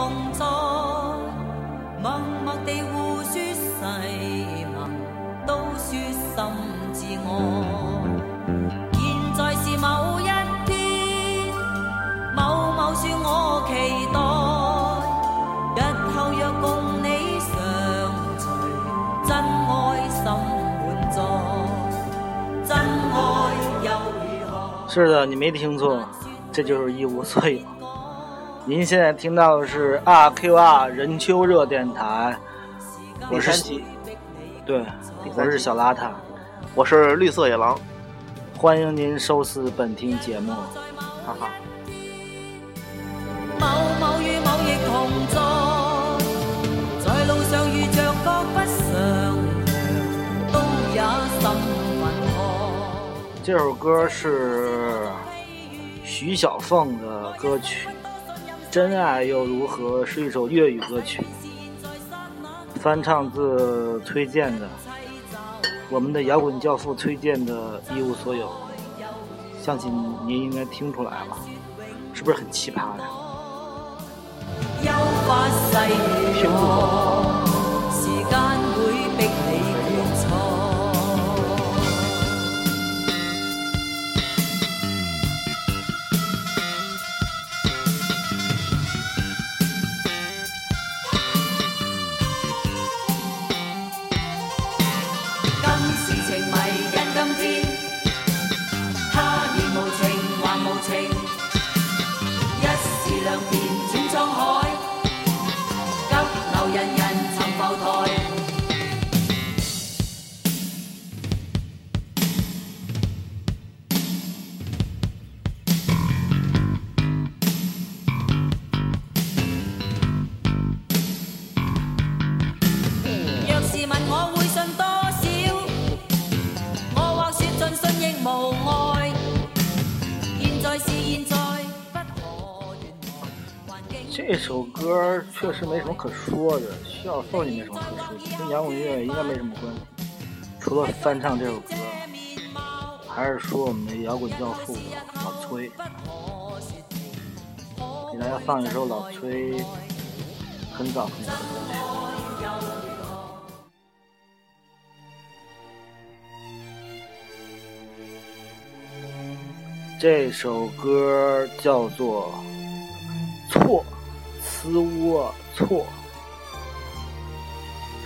同在，默默地互说誓盟，都说心自爱。现在是某一天，某某说我期待，日后若共你相随，真爱心满载，真爱又如何？是的，你没听错，这就是一无所有。您现在听到的是 RQR 任丘热电台，我是第三期，对，我是小邋遢，我是绿色野狼，欢迎您收视本听节目。哈哈。某某与某亦同在，在路上遇着各不相讓，都也心憤慨。这首歌是徐小凤的歌曲，《真爱又如何》是一首粤语歌曲，翻唱自崔健的，我们的摇滚教父崔健的《一无所有》，相信您应该听出来了，是不是很奇葩呀？憂發逝如聽不何？确实没什么可说的，徐小凤也没什么可说。的，跟摇滚乐应该没什么关系，除了翻唱这首歌，还是说我们的摇滚教父老崔，给大家放一首老崔很早很早的歌曲。这首歌叫做《错》，呲窝错，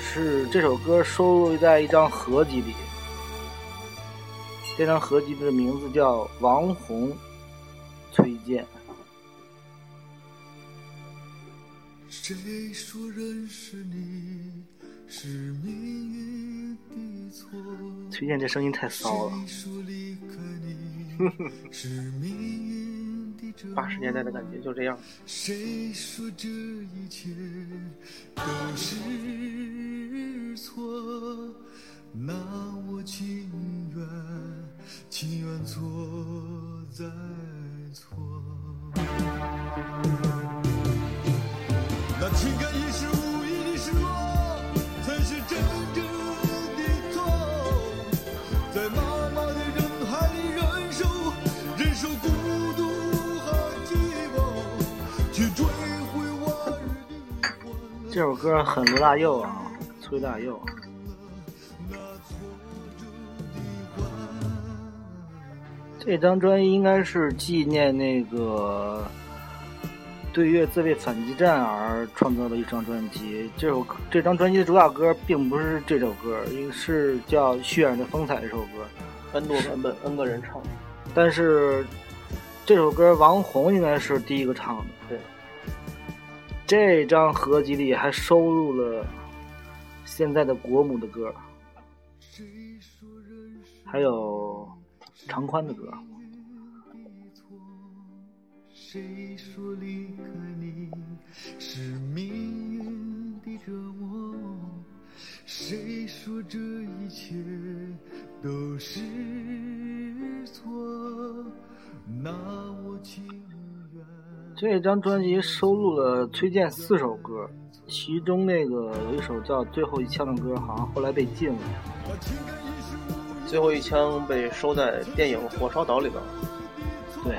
是这首歌收录在一张合集里。这张合集的名字叫《王红崔健》。谁说认识你是命运的错？崔健这声音太骚了，八十年代的感觉就这样。谁说这一切都是错？那我情愿，情愿错再错。这首歌很罗大佑啊，崔大佑。这张专辑应该是纪念那个对越自卫反击战而创造的一张专辑。这首这张专辑的主打歌并不是这首歌，一个是叫《血染的风采》这首歌，N 多版本，N 个人唱。但是这首歌王红应该是第一个唱的。对，这张合集里还收录了现在的国母的歌，还有长宽的歌。谁说离开你是命运的折磨？谁说这一切都是错？那我情愿。这张专辑收录了崔健四首歌，其中那个有一首叫《最后一枪》的歌，好像后来被禁了。最后一枪被收在电影《火烧岛》里边。对，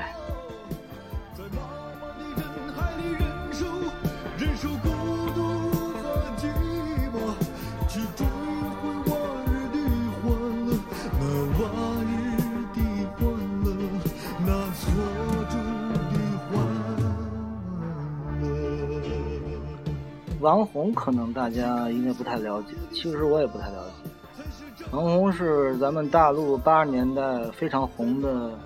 王红可能大家应该不太了解，其实我也不太了解。王红是咱们大陆八十年代非常红的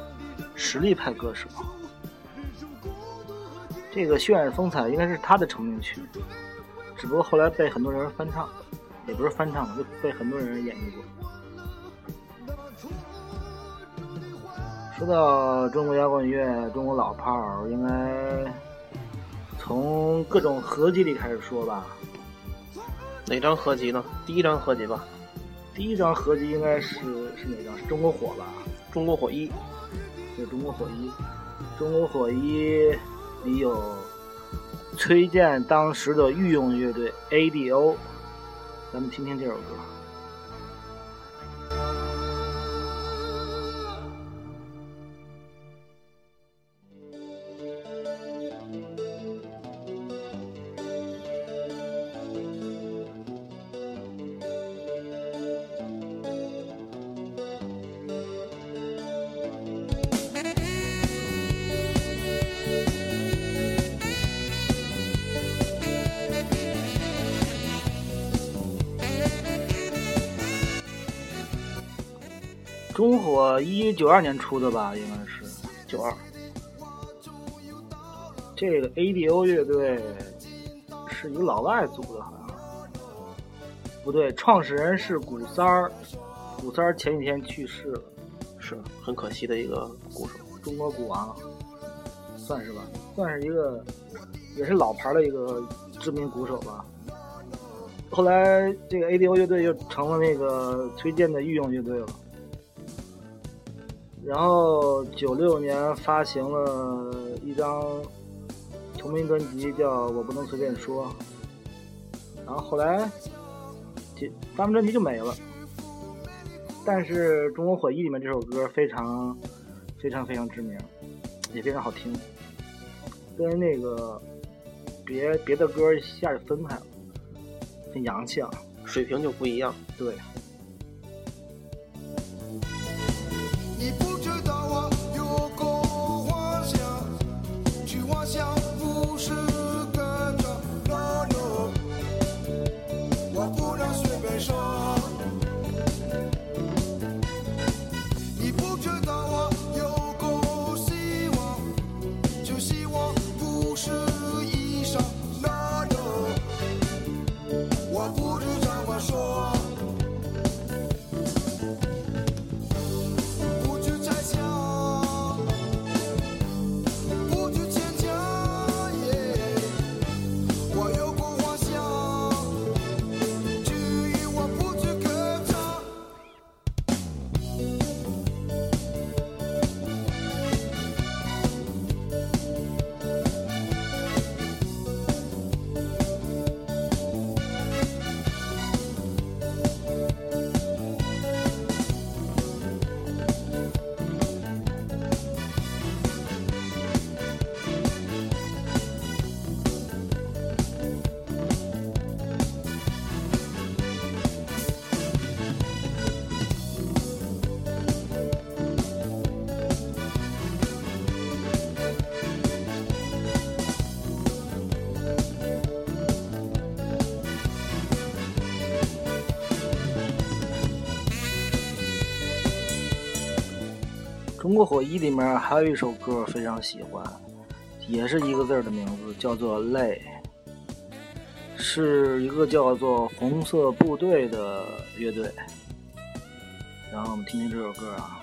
实力派歌手，这个《血染风采》应该是他的成名曲，只不过后来被很多人翻唱，也不是翻唱，就被很多人演绎过。说到中国摇滚乐、中国老炮儿，应该从各种合集里开始说吧。哪张合集呢？第一张合集吧，第一张合集应该是是哪张？是中国火吧？《中国火一》。对，中国火一，中国火一里有崔健当时的御用乐队 ADO，咱们听听这首歌。中火一九二年出的吧，应该是九二，这个 ADO 乐队是一个老外组的，好像不对，创始人是古三儿，古三儿前几天去世了，是很可惜的一个鼓手。中国鼓王，算是吧，算是一个也是老牌的一个知名鼓手吧。后来这个 ADO 乐队就成了那个崔健的御用乐队了。然后九六年发行了一张同名专辑，叫《我不能随便说》。然后后来这发完专辑就没了。但是《中国火一》里面这首歌非常非常非常知名，也非常好听，跟那个别别的歌一下就分开了，很洋气啊。水平就不一样。对，中国火一里面还有一首歌非常喜欢，也是一个字的名字，叫做《泪》，是一个叫做红色部队的乐队。然后我们听听这首歌啊。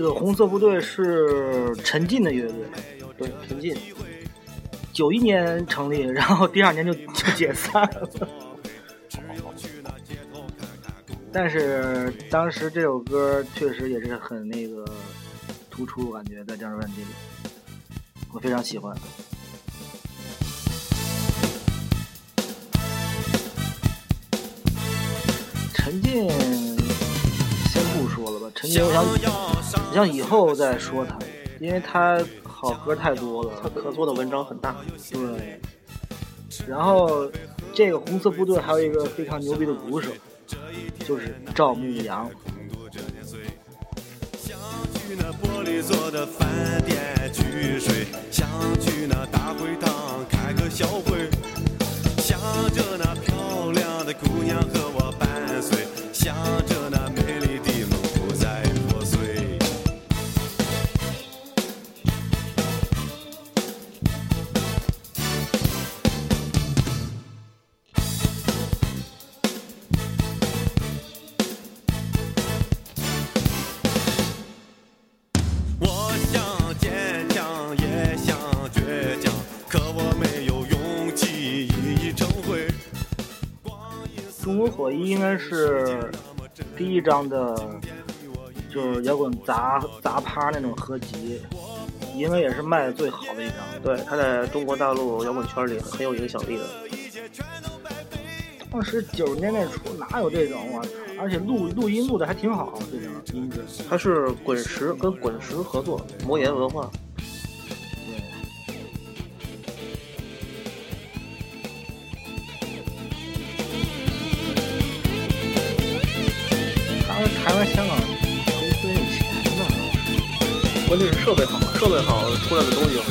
这个红色部队是陈进的乐队，对，陈进，九一年成立，然后第二年就就解散了。但是当时这首歌确实也是很那个突出，我感觉在这张专辑里，我非常喜欢。陈进吧，陈进我想我想以后再说他，因为他好歌太多了。他可做的文章很大。对，然后这个红色部队还有一个非常牛逼的鼓手，就是赵牧阳。想去那玻璃做的饭店去睡，想去那大会堂开个小会，想着那漂亮的姑娘和应该是第一张的，就是摇滚杂杂趴那种合集，应该也是卖的最好的一张。对，他在中国大陆摇滚圈里很有影响力的。当时九十年代初哪有这种我操！而且录录音录的还挺好，这张音质。他是滚石跟滚石合作，魔岩文化。他们台湾、香港投资有钱呢。关键是设备好，设备好出来的东西好。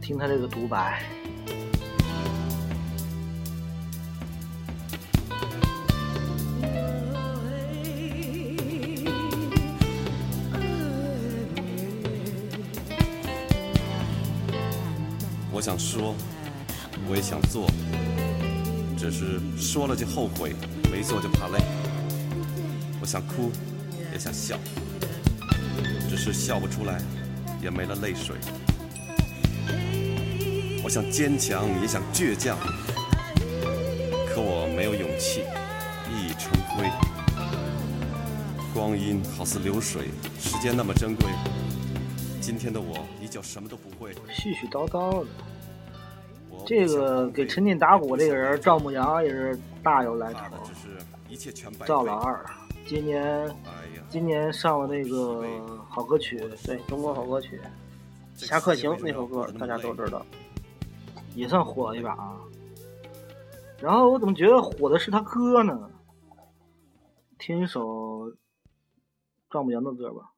听他这个独白，想说，我也想做，只是说了就后悔，没做就怕累。我想哭，也想笑，只是笑不出来，也没了泪水。我想坚强，也想倔强，可我没有勇气一一成灰。光阴好似流水，时间那么珍贵。今天的我依旧什么都不会。絮絮叨叨的。我这个给陈进打鼓这个人赵牧阳也是大有来头。赵老二，今年今年上了那个好歌曲，对中国好歌曲，《侠客行》那首歌大家都知道。也算火了一把啊。然后我怎么觉得火的是他哥呢？听一首赵牧阳的歌吧。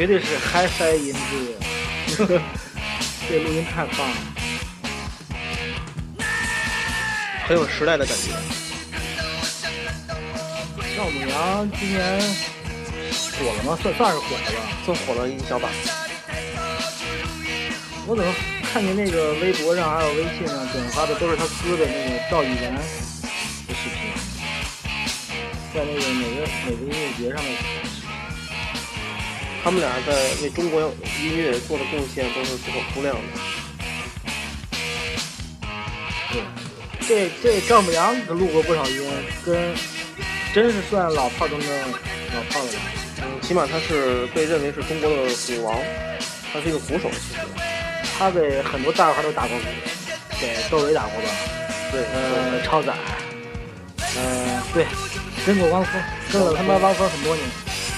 绝对是 HiFi 音质，这录音太棒了。很有时代的感觉。赵牧阳今年火了吗？算算是火了吧。算火了一小把。我怎么看见那个微博上还有微信上转发的都是他哥的那个赵以然的视频，在那个哪个哪个音乐节上面，他们俩在为中国音乐做的贡献都是不可估量的。对，这这丈母娘可录过不少音，跟真是算老炮中的老炮了吧。嗯，起码他是被认为是中国的鼓王，他是一个鼓手。其实，他给很多大牌都打过鼓，给窦唯打过吧？对，呃，超载，嗯，对，跟过汪峰，跟了他妈汪峰很多年，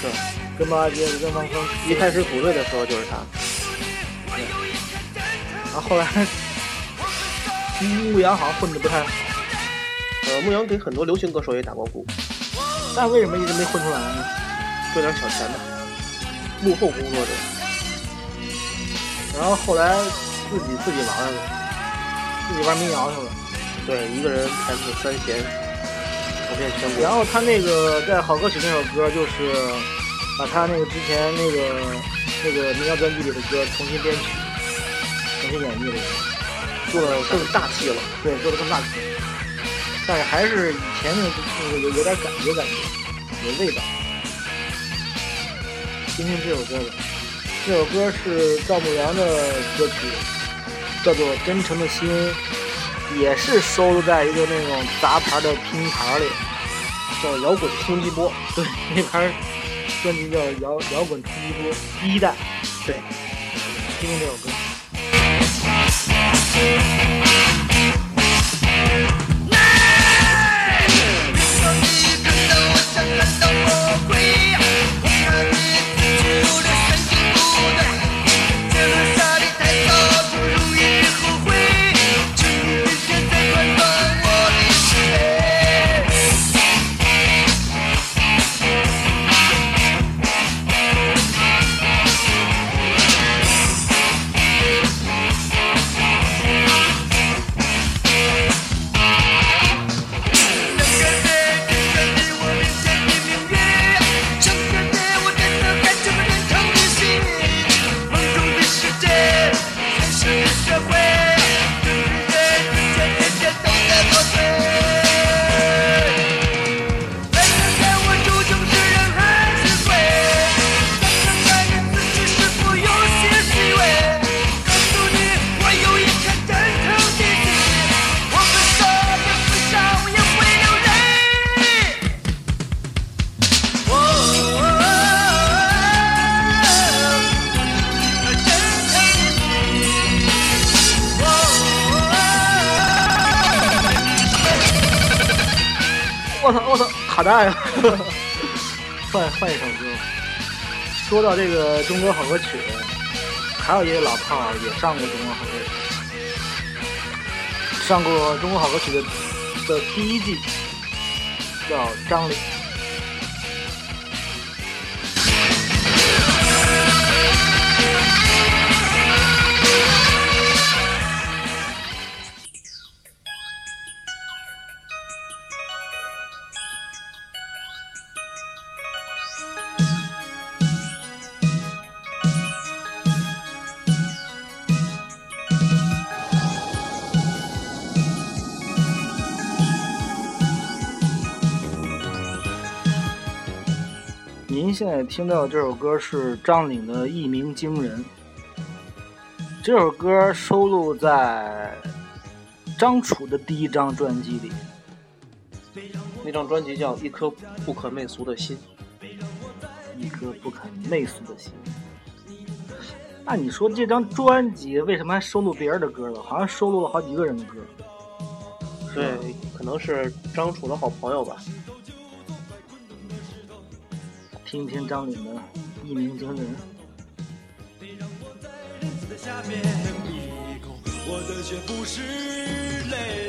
对，跟毛阿杰跟汪峰，一开始组队的时候就是他。然后后来牧羊好像混的不太好，呃，牧羊给很多流行歌手也打过鼓，但为什么一直没混出来呢？赚点小钱吧。幕后工作者，然后后来自己自己玩了，自己玩民谣去了。对，一个人弹出三弦，走遍全国。然后他那个在好歌曲那首歌，就是把他那个之前那个那个民谣专辑里的歌重新编曲，重新演绎了一下，做的更大气了。对，做的更大气。但是还是以前那个那个有有点感觉感觉，有味道。听听这首歌吧，这首歌是赵牧阳的歌曲，叫做《真诚的心》，也是收录在一个那种杂牌的拼盘里。叫摇滚冲击波，对，那盘专辑叫《摇摇滚冲击波》第一代。对，听听这首歌。卡带呀！换换一首歌。说到这个中国好歌曲，还有一个老炮儿也上过中国好歌曲，上过中国好歌曲的的第一季，叫张磊。现在听到的这首歌是张岭的《一鸣惊人》。这首歌收录在张楚的第一张专辑里。那张专辑叫《一颗不可媚俗的心》。一颗不可媚俗的心。那你说这张专辑为什么还收录别人的歌了？好像收录了好几个人的歌。对，可能是张楚的好朋友吧。听一听张岭的《一鸣惊人》。我的血不是泪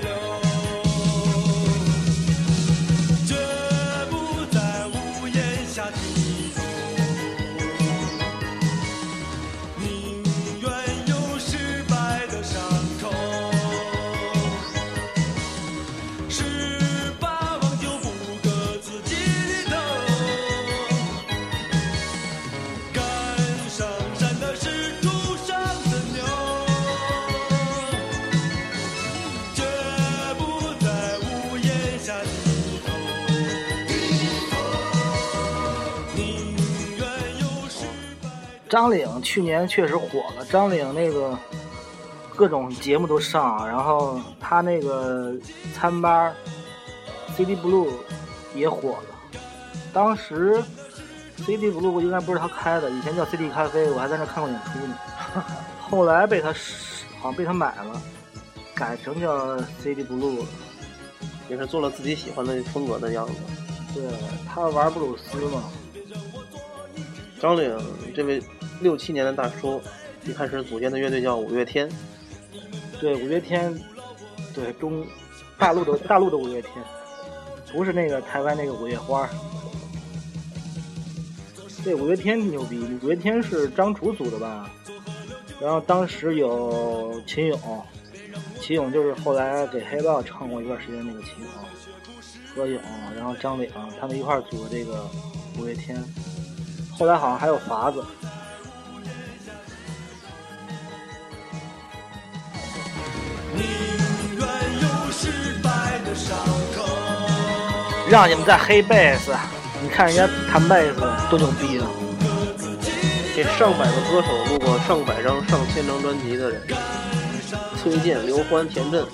张岭去年确实火了，张岭那个各种节目都上，然后他那个餐吧 CD Blue 也火了。当时 CD Blue 应该不是他开的，以前叫 CD 咖啡，我还在那看过演出呢。后来被他好像被他买了，改成叫 CD Blue 了。也是做了自己喜欢的风格的样子。对他玩布鲁斯嘛，张岭这位六七年的大叔，一开始组建的乐队叫五月天，对五月天，对中大陆的大陆的五月天，不是那个台湾那个五月花。对五月天牛逼，五月天是张楚组的吧？然后当时有秦勇，秦勇就是后来给黑豹唱过一段时间那个秦勇，何勇，然后张岭他们一块组的这个五月天。后来好像还有法子，让你们再黑贝斯，你看人家弹贝斯多牛逼啊！给上百个歌手录过上百张、上千张专辑的人，崔健、刘欢、田震，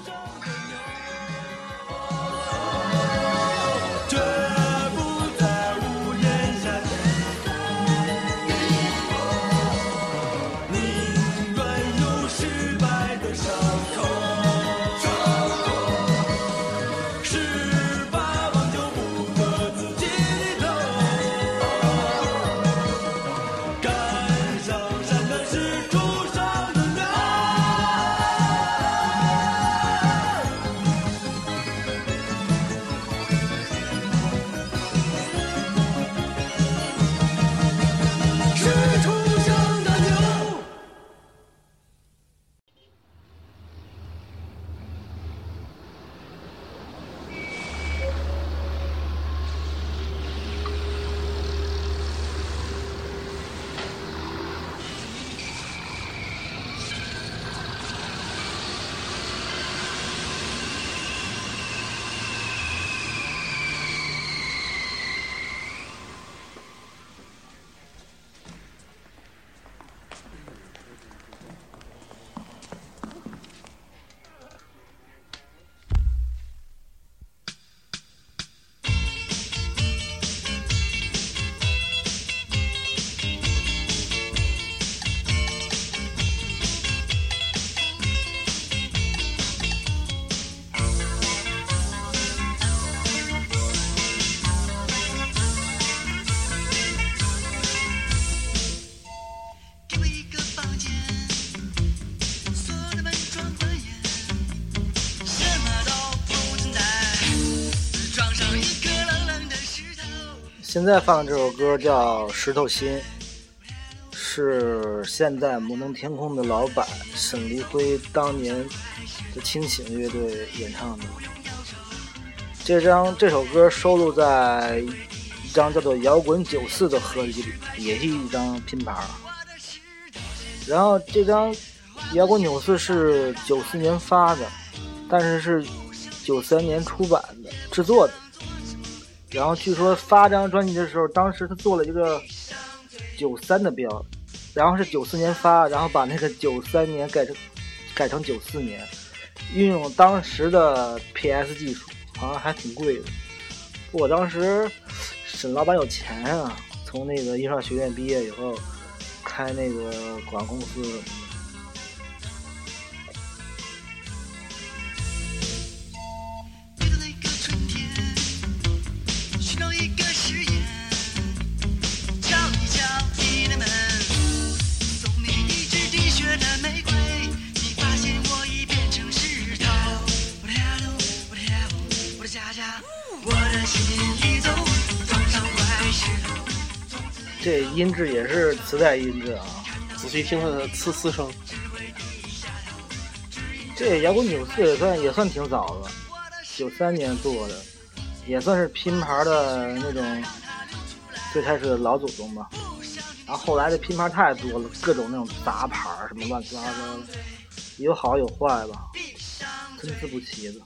现在放的这首歌叫《石头心》，是现在摩登天空的老板沈黎辉当年的清醒乐队演唱的。这张这首歌收录在一张叫做《摇滚九四》的合集里，也是一张拼盘。然后这张《摇滚九四》是九四年发的，但是是九三年出版的制作的。然后据说发这张专辑的时候，当时他做了一个九三的标，然后是九四年发，然后把那个九三年改成改成九四年，运用当时的 PS 技术，好像还挺贵的。我当时沈老板有钱啊，从那个印刷学院毕业以后，开那个广告公司。音质也是磁带音质啊。仔细听它的呲呲声，这摇滚九四也算也算挺早的，九三年做的，也算是拼盘的那种最开始的老祖宗吧。然后后来的拼盘太多了，各种那种杂牌什么乱七八糟的，有好有坏吧，参差不齐的。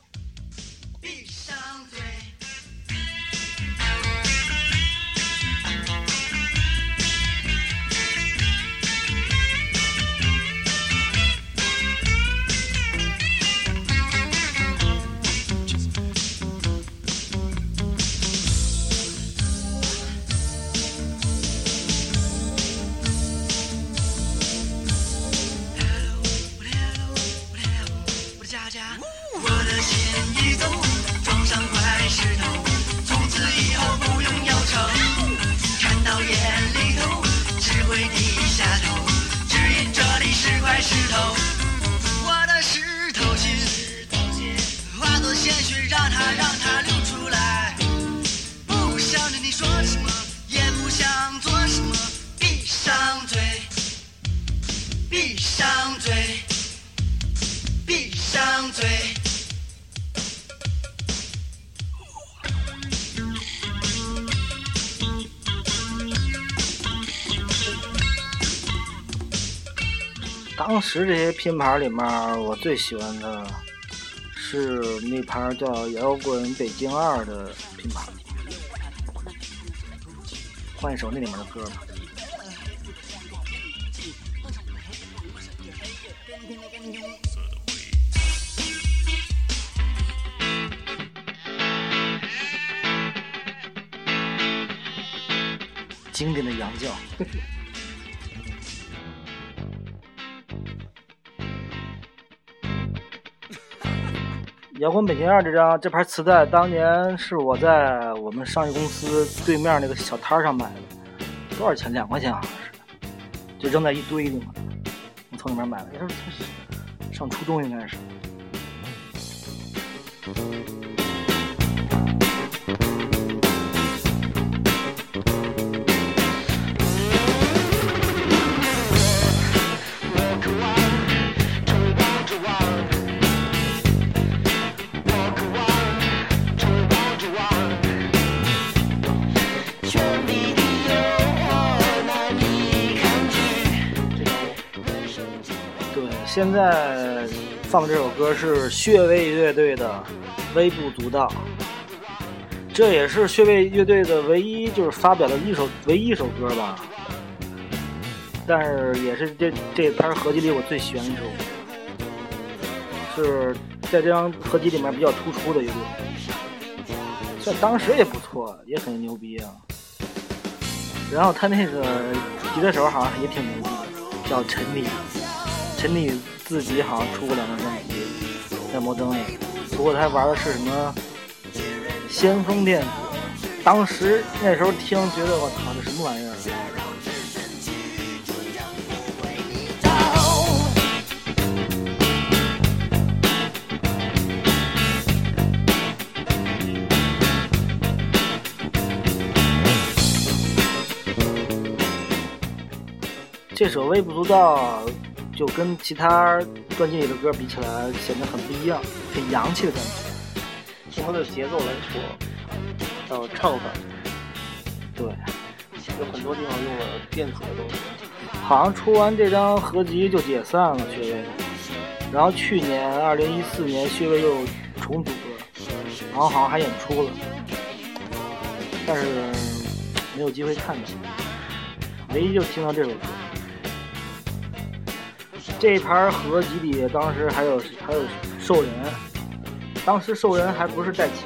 其实这些拼盘里面，我最喜欢的是那盘叫“摇滚北京二”的拼盘。换一首那里面的歌吧。经典的洋教。摇滚北京二这张这盘磁带，当年是我在我们商业公司对面那个小摊上买的，多少钱？两块钱好像是，就扔在一堆里嘛。我从里面买的，那是上初中应该是。现在放这首歌是穴位乐队的《微不足道》，这也是穴位乐队的唯一就是发表的一首唯一一首歌吧。但是也是这这盘合集里我最喜欢的一首，是在这张合集里面比较突出的乐队，在当时也不错，也很牛逼啊。然后他那个吉他手好像也挺牛逼的，叫陈李。陈李自己好像出过两张专辑，在摩登里，不过他玩的是什么先锋电子。当时那时候听，觉得我操，这什么玩意儿？啊这首《微不足道》就跟其他专辑里的歌比起来，显得很不一样，很洋气的感觉。从它的节奏来说，还有唱法，对，有很多地方用了电子的东西。好像出完这张合集就解散了穴位，然后去年二零一四年穴位又重组了，然后好像还演出了，但是没有机会看到，唯一就听到这首歌。这一盘合集里当时还有还有兽人，当时兽人还不是带琴，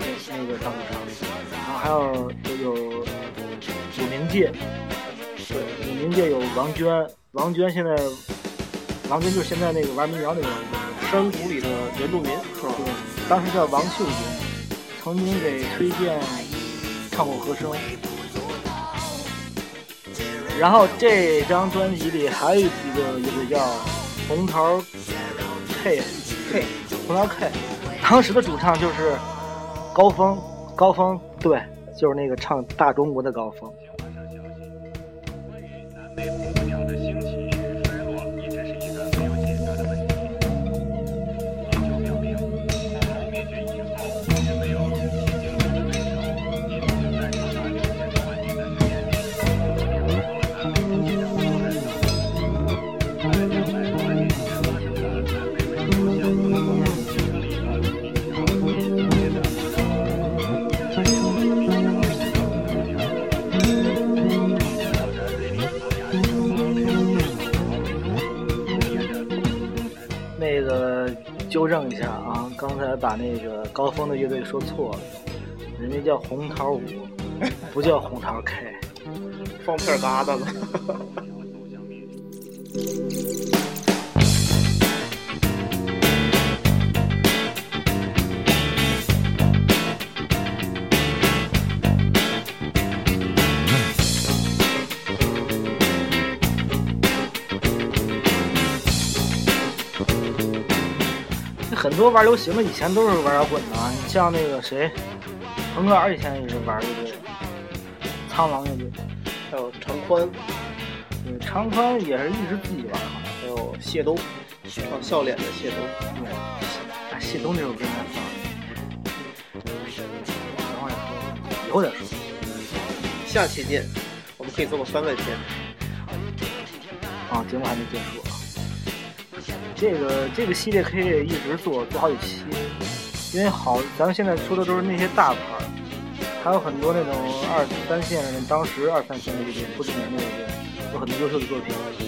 那那个上过场，然后还有有有有冥界。对，冥界有王娟，王娟现在，王娟就是现在那个玩民谣那个，山谷里的原住民是吧？对，当时叫王秀娟，曾经给崔健唱过和声。然后这张专辑里还有一个乐队叫红桃 K K 红桃 K，当时的主唱就是高峰，高峰对，就是那个唱《大中国》的高峰。纠正一下啊，刚才把那个高峰的乐队说错了，人家叫红桃五，不叫红桃 K。放片疙瘩了。很多玩流行的以前都是玩摇滚的啊，你像那个谁，腾格尔以前也是玩乐队，苍狼乐队，还有长宽，对，长宽也是一直自己玩，好像。还有谢东，唱笑脸的谢东。对，哎，谢东这首歌难放。等会儿说，以后再说。下期见，我们可以做个番外篇。啊，节目还没结束。这个这个系列可以一直做做好几期，因为好，咱们现在出的都是那些大牌，还有很多那种二三线，当时二三线的这些，不知名的乐队，有很多优秀的作品。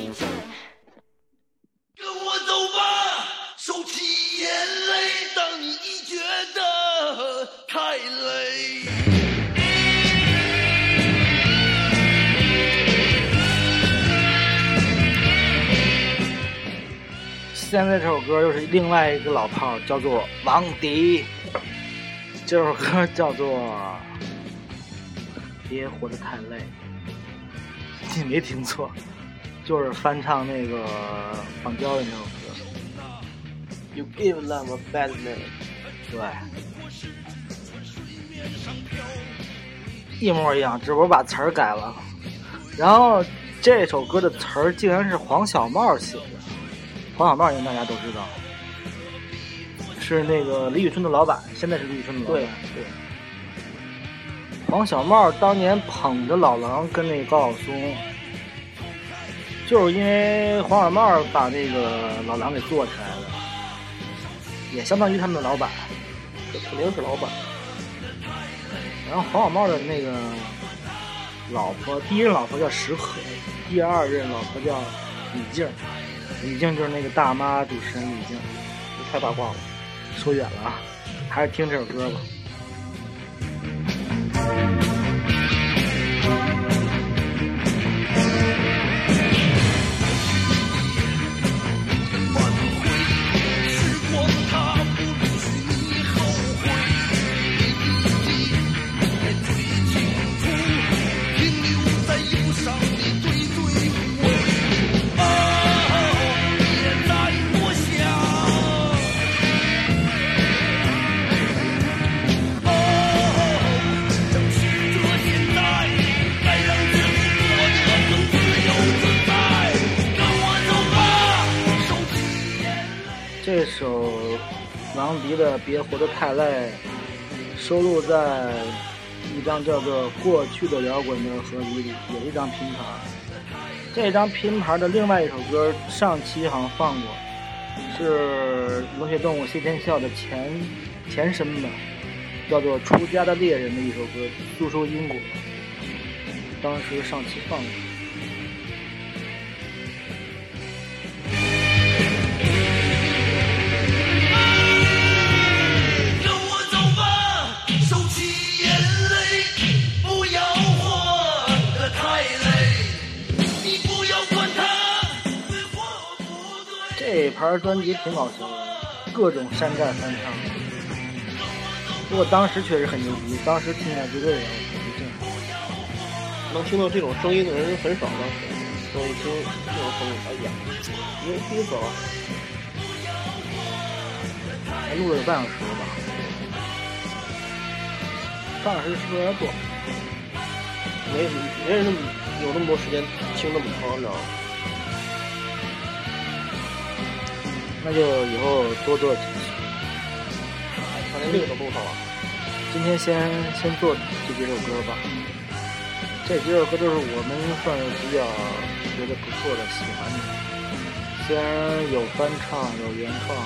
现在这首歌又是另外一个老炮儿，叫做王迪。这首歌叫做《别活得太累》，你没听错，就是翻唱那个黄娇的那首歌。You give love a bad name。对，一模一样，只不过把词儿改了。然后这首歌的词儿竟然是黄小茂写的，黄小茂应该大家都知道，是那个李宇春的老板，现在是李宇春的老板。对对，黄小茂当年捧着老狼跟那个高晓松，就是因为黄小茂把那个老狼给做起来了，也相当于他们的老板。这肯定是老板。然后黄小茂的那个老婆，第一任老婆叫石可，第二任老婆叫李静，李静就是那个大妈主持人李静。太八卦了。说远了啊，还是听这首歌吧。别活得太累》收录在一张叫做《过去的摇滚》的合集里，有一张拼盘。这张拼盘的另外一首歌，上期好像放过，是冷血动物谢天笑的前前身吧，叫做《出家的猎人》的一首歌，诉说因果。当时上期放过。这盘专辑挺搞笑的，各种山寨翻唱。不过当时确实很牛逼，当时听起来绝对有不震撼。能听到这种声音的人很少，当时。所以听这种声音，哎呀，牛逼死了！还录了有半小时吧，半小时是不是有点短？没没人那么有那么多时间听那么长，你知道吗？那就以后多做几期。反正这个都录上了。今天先先做这几首歌吧，这几首歌都是我们算是比较觉得不错的、喜欢的。虽然有翻唱，有原创，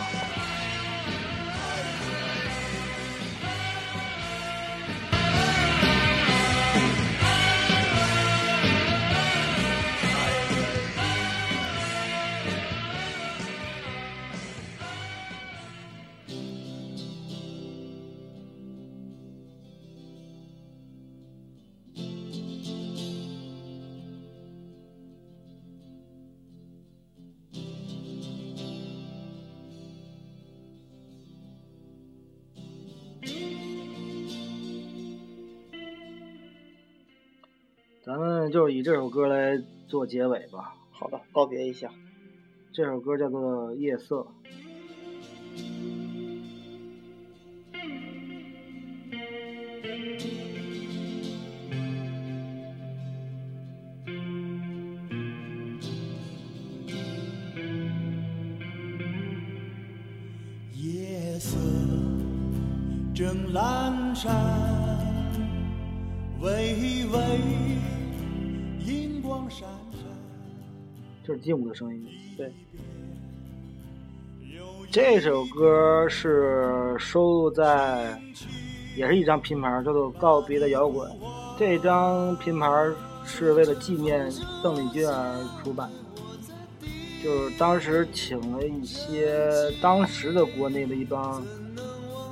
咱们就以这首歌来做结尾吧。好的，告别一下。这首歌叫做《夜色》。这是劲舞的声音。对，这首歌是收录在，也是一张拼盘，叫做《告别的摇滚》。这张拼盘是为了纪念邓丽君而出版的，就是当时请了一些当时的国内的一帮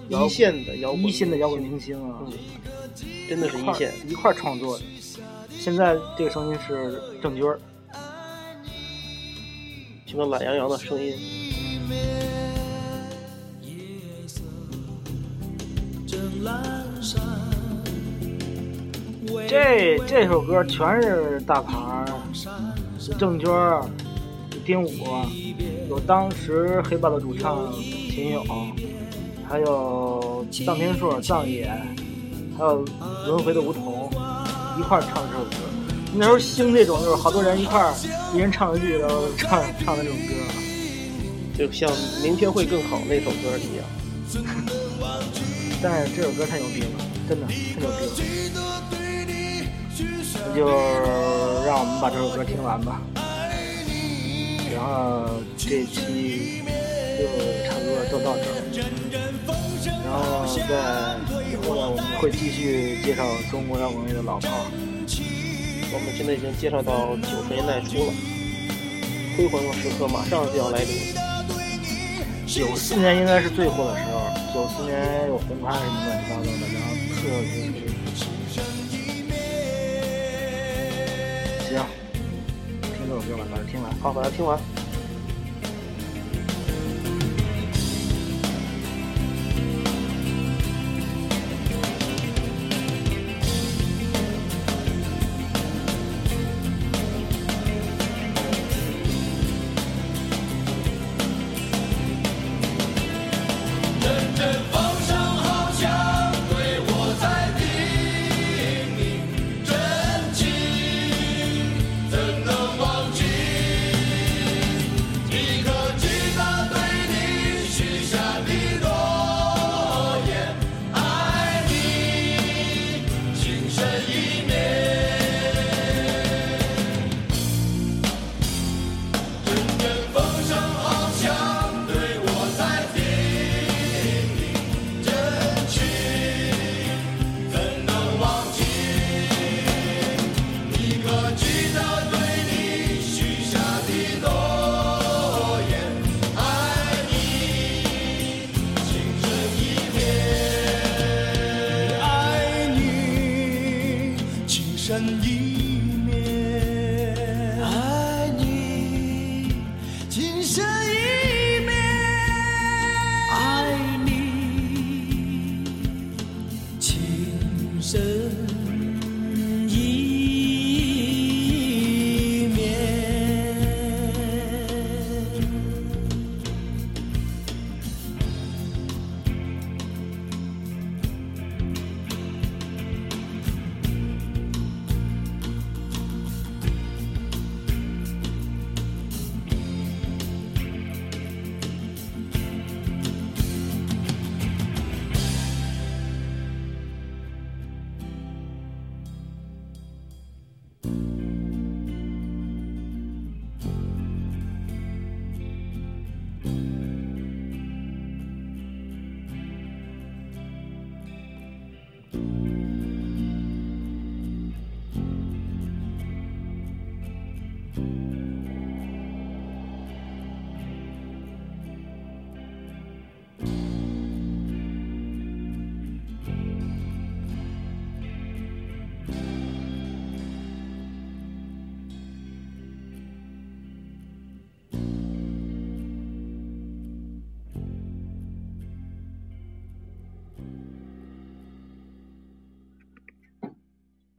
一线的摇滚，一线的摇滚明星啊，嗯，真的是一线。一块儿创作的。现在这个声音是郑钧儿，听到懒洋洋的声音，这这首歌全是大牌，郑钧、丁武，有当时黑豹的主唱秦勇，还有臧天朔、臧野，还有轮回的梧桐，一块儿唱这首歌。那时候兴这种，就是好多人一块儿，一人唱一句，然后唱唱的这种歌。就像《明天会更好》那首歌一样。但是这首歌太牛逼了，真的太牛逼了。那就让我们把这首歌听完吧。然后这期就差不多就到这儿。然后在以后呢，我们会继续介绍中国摇滚乐的老炮儿。我们现在已经介绍到九十年代初了，辉煌的时刻马上就要来临。九四年应该是最火的时候，九四年有红磡什么乱七八糟的，然后特别行，听这首歌吧，把它听完。好，把它听完。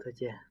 再见。